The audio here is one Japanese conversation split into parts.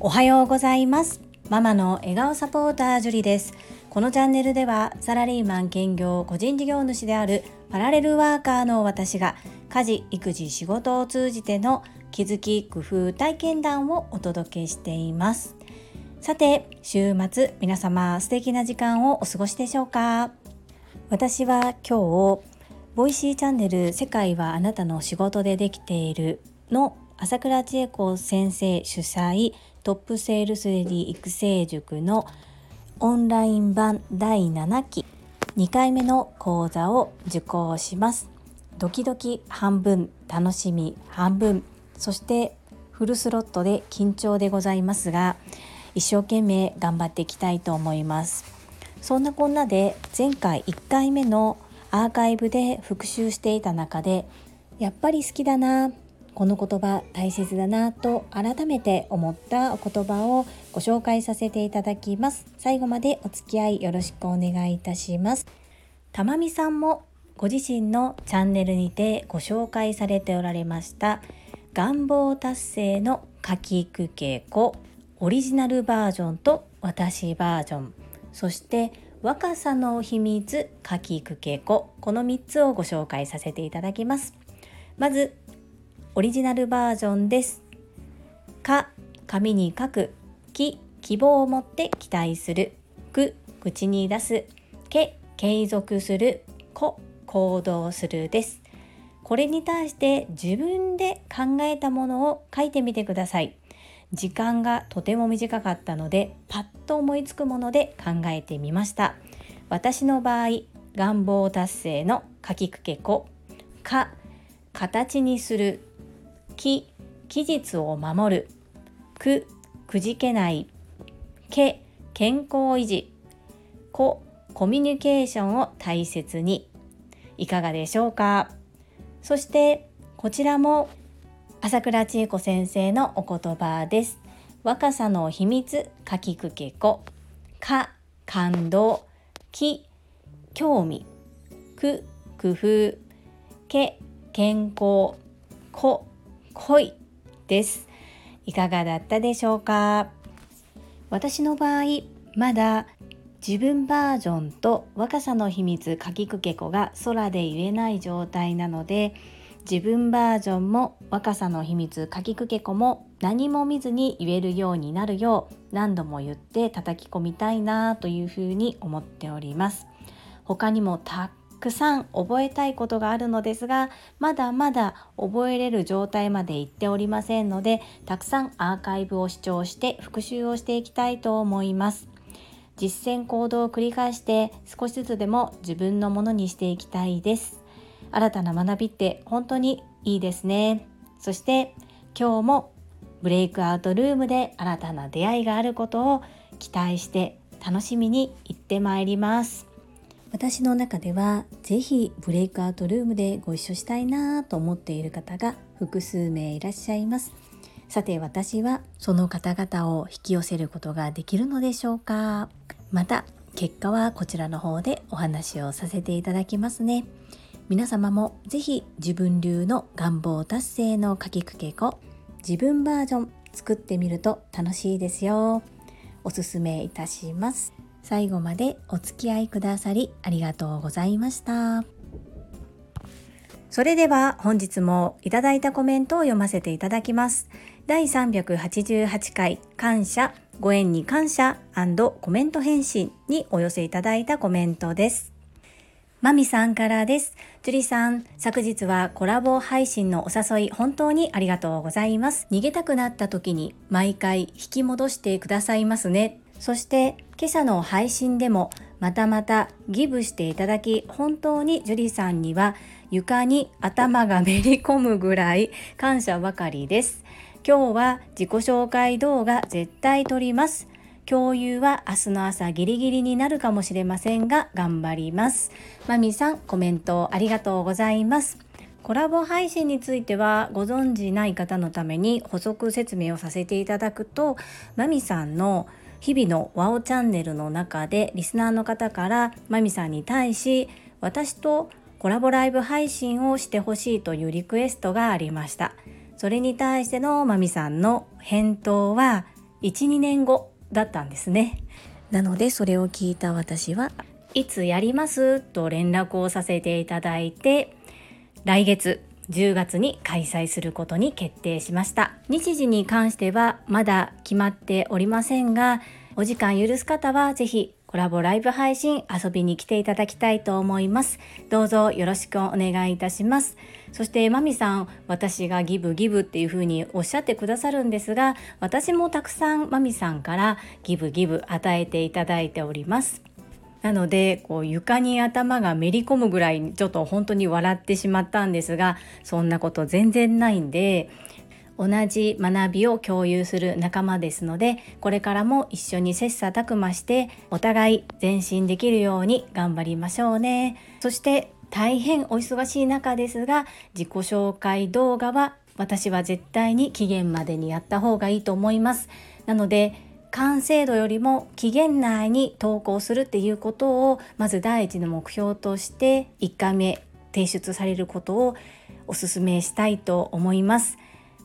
おはようございます。ママの笑顔サポータージュリです。このチャンネルではサラリーマン兼業個人事業主であるパラレルワーカーの私が家事育児仕事を通じての気づき工夫体験談をお届けしています。さて週末皆様素敵な時間をお過ごしでしょうか？私は今日 Voicy チャンネル世界はあなたの仕事でできているの朝倉千恵子先生主催トップセールスレディ育成塾のオンライン版第7期2回目の講座を受講します。ドキドキ半分楽しみ半分そしてフルスロットで緊張でございますが一生懸命頑張っていきたいと思います。そんなこんなで前回1回目のアーカイブで復習していた中でやっぱり好きだなこの言葉大切だなと改めて思ったお言葉をご紹介させていただきます。最後までお付き合いよろしくお願いいたします。たまみさんもご自身のチャンネルにてご紹介されておられました願望達成の書きくけこオリジナルバージョンと私バージョン。そして若さの秘密書きくけここの3つをご紹介させていただきますまずオリジナルバージョンです。か、紙に書く。き、希望を持って期待する。く、口に出す。け、継続する。こ、行動するです。これに対して自分で考えたものを書いてみてください。時間がとても短かったのでパッと思いつくもので考えてみました私の場合願望達成の書きくけこか形にするき、期日を守る。く、くじけない。け、健康維持。こ、コミュニケーションを大切に。いかがでしょうか？そしてこちらも朝倉千恵子先生のお言葉です。若さの秘密かきくけこ。か、感動。き、興味。く、工夫。け、健康。こ、恋ですいかがだったでしょうか？私の場合まだ自分バージョンと若さの秘密かきくけこが空で言えない状態なので自分バージョンも若さの秘密かきくけこも何も見ずに言えるようになるよう何度も言って叩き込みたいなというふうに思っております。他にもたくさん覚えたいことがあるのですがまだまだ覚えれる状態まで行っておりませんのでたくさんアーカイブを視聴して復習をしていきたいと思います。実践行動を繰り返して少しずつでも自分のものにしていきたいです。新たな学びって本当にいいですね。そして今日もブレイクアウトルームで新たな出会いがあることを期待して楽しみに行ってまいります。私の中では是非ブレイクアウトルームでご一緒したいなと思っている方が複数名いらっしゃいます。さて私はその方々を引き寄せることができるのでしょうか。また結果はこちらの方でお話をさせていただきますね。皆様も是非自分流の願望達成の書きくけこ自分バージョン作ってみると楽しいですよおすすめいたします最後までお付き合いくださりありがとうございました。それでは本日もいただいたコメントを読ませていただきます。第388回感謝、ご縁に感謝コメント返信にお寄せいただいたコメントです。マミさんからです。ジュリさん、昨日はコラボ配信のお誘い本当にありがとうございます。逃げたくなった時に毎回引き戻してくださいますね。そして今朝の配信でもまたまたギブしていただき本当に樹里さんには床に頭がめり込むぐらい感謝ばかりです今日は自己紹介動画絶対撮ります共有は明日の朝ギリギリになるかもしれませんが頑張ります。マミさんコメントありがとうございます。コラボ配信についてはご存じない方のために補足説明をさせていただくとマミさんの日々のワオチャンネルの中でリスナーの方からマミさんに対し私とコラボライブ配信をしてほしいというリクエストがありました。それに対してのまみさんの返答は12年後だったんですね。なのでそれを聞いた私はいつやります？と連絡をさせていただいて来月10月に開催することに決定しました。日時に関してはまだ決まっておりませんがお時間許す方はぜひコラボライブ配信遊びに来ていただきたいと思います。どうぞよろしくお願いいたします。そしてまみさん私がギブギブっていう風におっしゃってくださるんですが私もたくさんまみさんからギブギブ与えていただいております。なのでこう床に頭がめり込むぐらいちょっと本当に笑ってしまったんですがそんなこと全然ないんで同じ学びを共有する仲間ですのでこれからも一緒に切磋琢磨してお互い前進できるように頑張りましょうね。そして大変お忙しい中ですが自己紹介動画は私は絶対に期限までにやった方がいいと思います。なので完成度よりも期限内に投稿するっていうことをまず第一の目標として1回目提出されることをお勧めしたいと思います。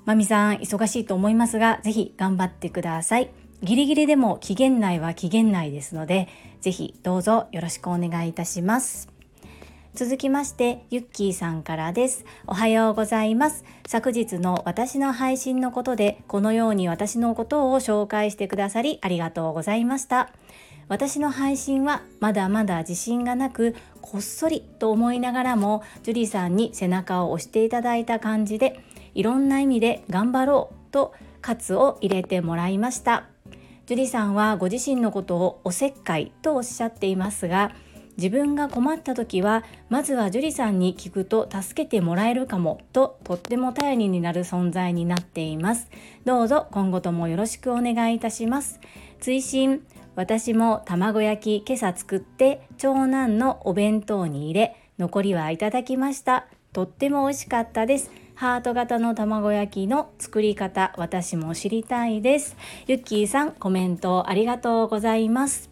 まみさん忙しいと思いますがぜひ頑張ってください。ギリギリでも期限内は期限内ですのでぜひどうぞよろしくお願いいたします。続きましてゆっきーさんからです。おはようございます。昨日の私の配信のことでこのように私のことを紹介してくださりありがとうございました。私の配信はまだまだ自信がなくこっそりと思いながらも樹里さんに背中を押していただいた感じでいろんな意味で頑張ろうと喝を入れてもらいました。樹里さんはご自身のことをおせっかいとおっしゃっていますが自分が困った時はまずは樹里さんに聞くと助けてもらえるかもととっても頼りになる存在になっています。どうぞ今後ともよろしくお願いいたします。追伸私も卵焼き今朝作って長男のお弁当に入れ残りはいただきました。とっても美味しかったです。ハート型の卵焼きの作り方私も知りたいです。ゆっきーさんコメントありがとうございます。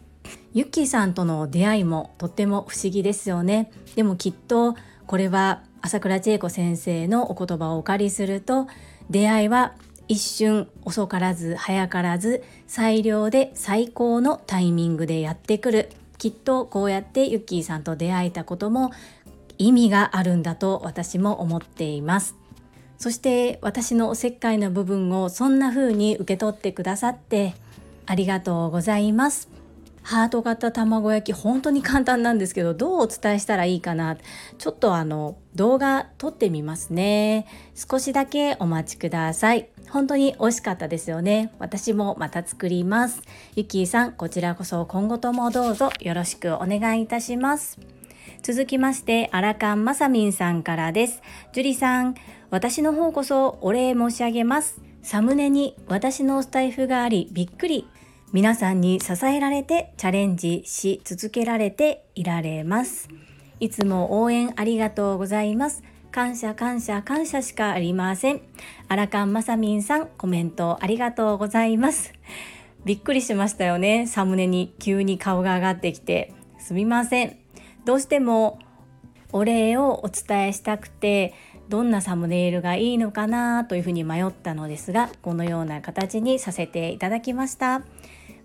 ユッキーさんとの出会いもとっても不思議ですよね。でもきっとこれは朝倉千恵子先生のお言葉をお借りすると出会いは一瞬遅からず早からず最良で最高のタイミングでやってくる。きっとこうやってユッキーさんと出会えたことも意味があるんだと私も思っています。そして私のおせっかいな部分をそんな風に受け取ってくださってありがとうございます。ハート型卵焼き本当に簡単なんですけどどうお伝えしたらいいかな？ちょっとあの動画撮ってみますね。少しだけお待ちください。本当に美味しかったですよね。私もまた作ります。ゆきーさんこちらこそ今後ともどうぞよろしくお願いいたします。続きましてアラカンマサミンさんからです。ジュリさん私の方こそお礼申し上げます。サムネに私のスタイフがありびっくり。皆さんに支えられてチャレンジし続けられていられます。いつも応援ありがとうございます。感謝感謝感謝しかありません。アラカンマサミンさんコメントありがとうございます。びっくりしましたよね。サムネに急に顔が上がってきて。すみません。どうしてもお礼をお伝えしたくてどんなサムネイルがいいのかなというふうに迷ったのですがこのような形にさせていただきました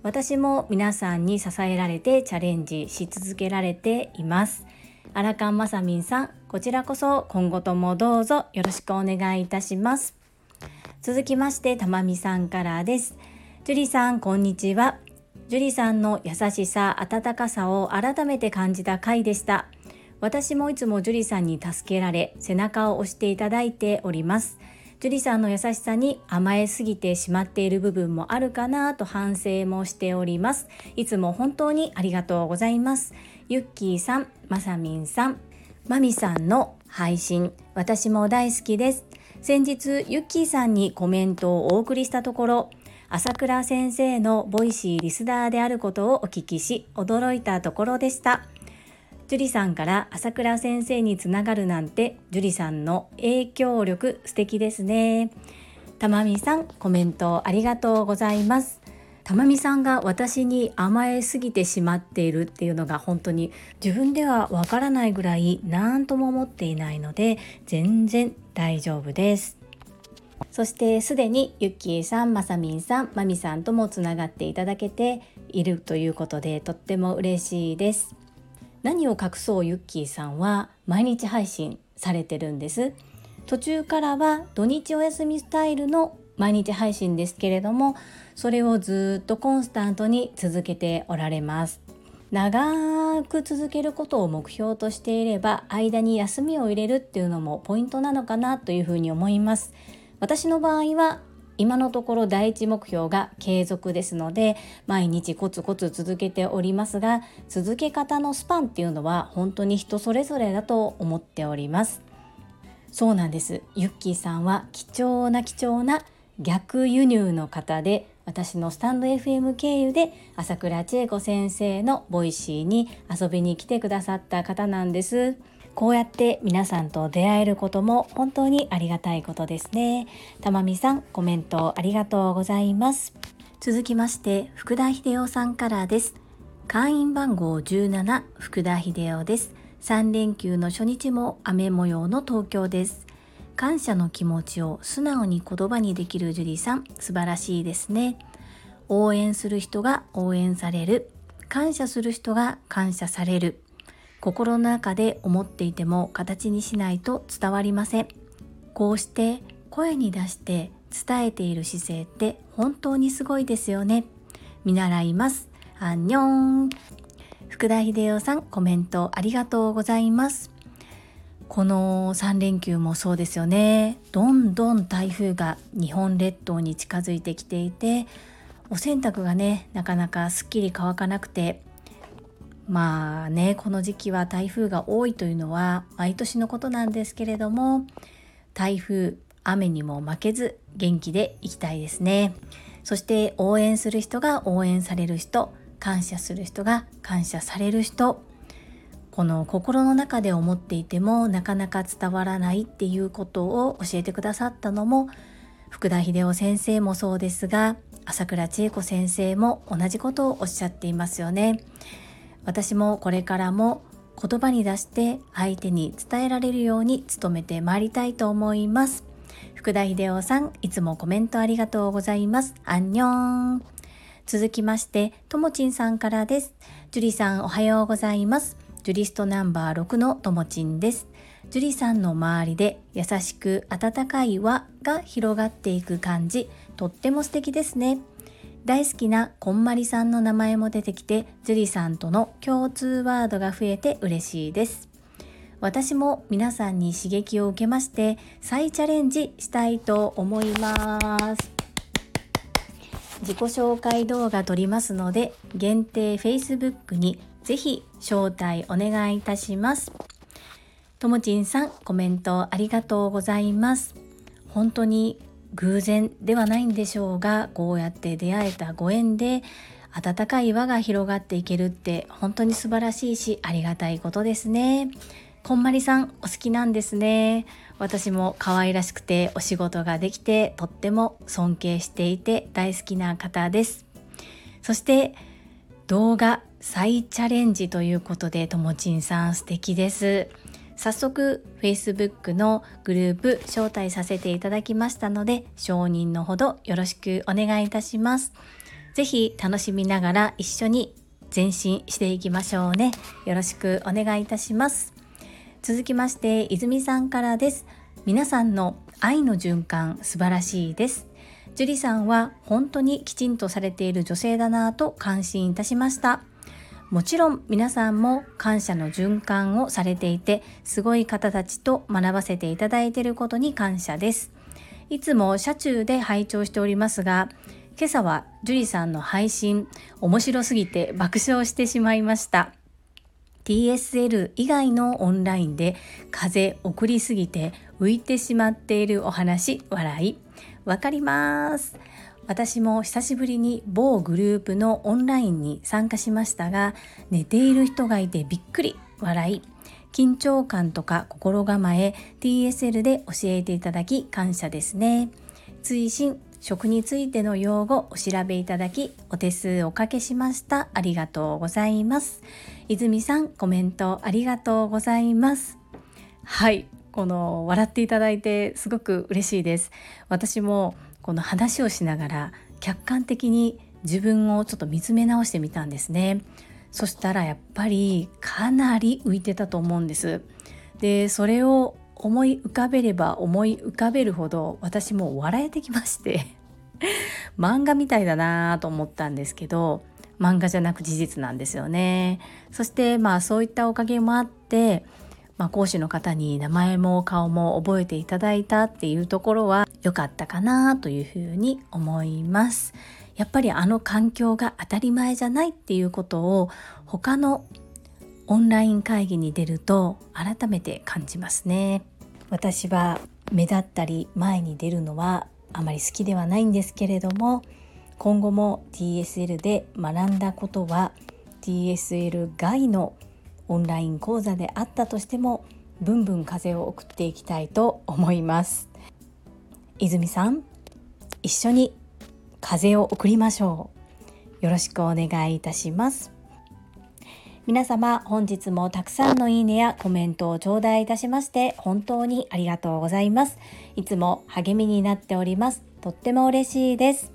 私も皆さんに支えられてチャレンジし続けられています。アラカンマサミンさんこちらこそ今後ともどうぞよろしくお願いいたします。続きましてたまみさんからです。ジュリさんこんにちは。ジュリさんの優しさ温かさを改めて感じた回でした。私もいつもジュリさんに助けられ背中を押していただいております。樹里さんの優しさに甘えすぎてしまっている部分もあるかなと反省もしております。いつも本当にありがとうございます。ゆっきーさんまさみんさんまみさんの配信私も大好きです。先日ゆっきーさんにコメントをお送りしたところ朝倉先生の Voicy リスナーであることをお聞きし驚いたところでした。樹里さんから朝倉先生につながるなんて樹里さんの影響力素敵ですね。たまみさんコメントありがとうございます。たまみさんが私に甘えすぎてしまっているっていうのが本当に自分ではわからないぐらい何とも思っていないので全然大丈夫です。そしてすでにゆっきーさんまさみんさんまみさんともつながっていただけているということでとっても嬉しいです。何を隠そうゆっきーさんは毎日配信されてるんです。途中からは土日お休みスタイルの毎日配信ですけれどもそれをずっとコンスタントに続けておられます。長く続けることを目標としていれば間に休みを入れるっていうのもポイントなのかなというふうに思います。私の場合は今のところ第一目標が継続ですので毎日コツコツ続けておりますが続け方のスパンっていうのは本当に人それぞれだと思っておりますそうなんですユッキーさんは貴重な貴重な逆輸入の方で私のスタンド FM 経由で朝倉千恵子先生の Voicy に遊びに来てくださった方なんです。こうやって皆さんと出会えることも本当にありがたいことですね。たまみさん、コメントありがとうございます。続きまして、福田秀夫さんからです。会員番号17、福田秀夫です。3連休の初日も雨模様の東京です。感謝の気持ちを素直に言葉にできる樹里さん、素晴らしいですね。応援する人が応援される。感謝する人が感謝される。心の中で思っていても形にしないと伝わりません。こうして声に出して伝えている姿勢って本当にすごいですよね。見習います。アンニョン。福田秀夫さんコメントありがとうございます。この3連休もそうですよね。どんどん台風が日本列島に近づいてきていてお洗濯がねなかなかすっきり乾かなくてまあねこの時期は台風が多いというのは毎年のことなんですけれども台風雨にも負けず元気でいきたいですねそして応援する人が応援される人感謝する人が感謝される人この心の中で思っていてもなかなか伝わらないっていうことを教えてくださったのも福田秀夫先生もそうですが朝倉千恵子先生も同じことをおっしゃっていますよね。私もこれからも言葉に出して相手に伝えられるように努めてまいりたいと思います。福田秀夫さん、いつもコメントありがとうございます。アンニョン。続きまして、ともちんさんからです。ジュリさんおはようございます。ジュリストナンバー6のともちんです。ジュリさんの周りで優しく温かい輪が広がっていく感じ、とっても素敵ですね。大好きなこんまりさんの名前も出てきて樹里さんとの共通ワードが増えて嬉しいです。私も皆さんに刺激を受けまして再チャレンジしたいと思います。自己紹介動画撮りますので限定 Facebook にぜひ招待お願いいたします。ともちんさんコメントありがとうございます。本当に偶然ではないんでしょうがこうやって出会えたご縁で温かい輪が広がっていけるって本当に素晴らしいしありがたいことですね。こんまりさんお好きなんですね。私も可愛らしくてお仕事ができてとっても尊敬していて大好きな方です。そして動画再チャレンジということでともちんさん素敵です。早速 Facebook のグループ招待させていただきましたので承認のほどよろしくお願いいたします。ぜひ楽しみながら一緒に前進していきましょうね。よろしくお願いいたします。続きまして泉さんからです。皆さんの愛の循環素晴らしいです。樹里さんは本当にきちんとされている女性だなぁと感心いたしました。もちろん皆さんも感謝の循環をされていてすごい方たちと学ばせていただいていることに感謝です。いつも車中で拝聴しておりますが今朝は樹里さんの配信面白すぎて爆笑してしまいました。TSL 以外のオンラインで風送りすぎて浮いてしまっているお話笑い。わかります。私も久しぶりに某グループのオンラインに参加しましたが寝ている人がいてびっくり笑い。緊張感とか心構え TSL で教えていただき感謝ですね。追伸食についての用語お調べいただきお手数おかけしました。ありがとうございます。泉さんコメントありがとうございます。はい。この笑っていただいてすごく嬉しいです。私もこの話をしながら客観的に自分をちょっと見つめ直してみたんですね。そしたらやっぱりかなり浮いてたと思うんです。でそれを思い浮かべれば思い浮かべるほど私も笑えてきまして 漫画みたいだなと思ったんですけど漫画じゃなく事実なんですよね。そしてまあそういったおかげもあって、まあ、講師の方に名前も顔も覚えていただいたっていうところは良かったかなというふうに思います。やっぱりあの環境が当たり前じゃないっていうことを他のオンライン会議に出ると改めて感じますね。私は目立ったり前に出るのはあまり好きではないんですけれども今後も TSL で学んだことは TSL 外のオンライン講座であったとしてもブンブン風を送っていきたいと思います。泉さん一緒に風を送りましょう。よろしくお願いいたします。皆様本日もたくさんのいいねやコメントを頂戴いたしまして本当にありがとうございます。いつも励みになっております。とっても嬉しいです。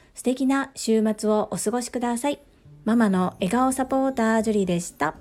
素敵な週末をお過ごしください。ママの笑顔サポータージュリーでした。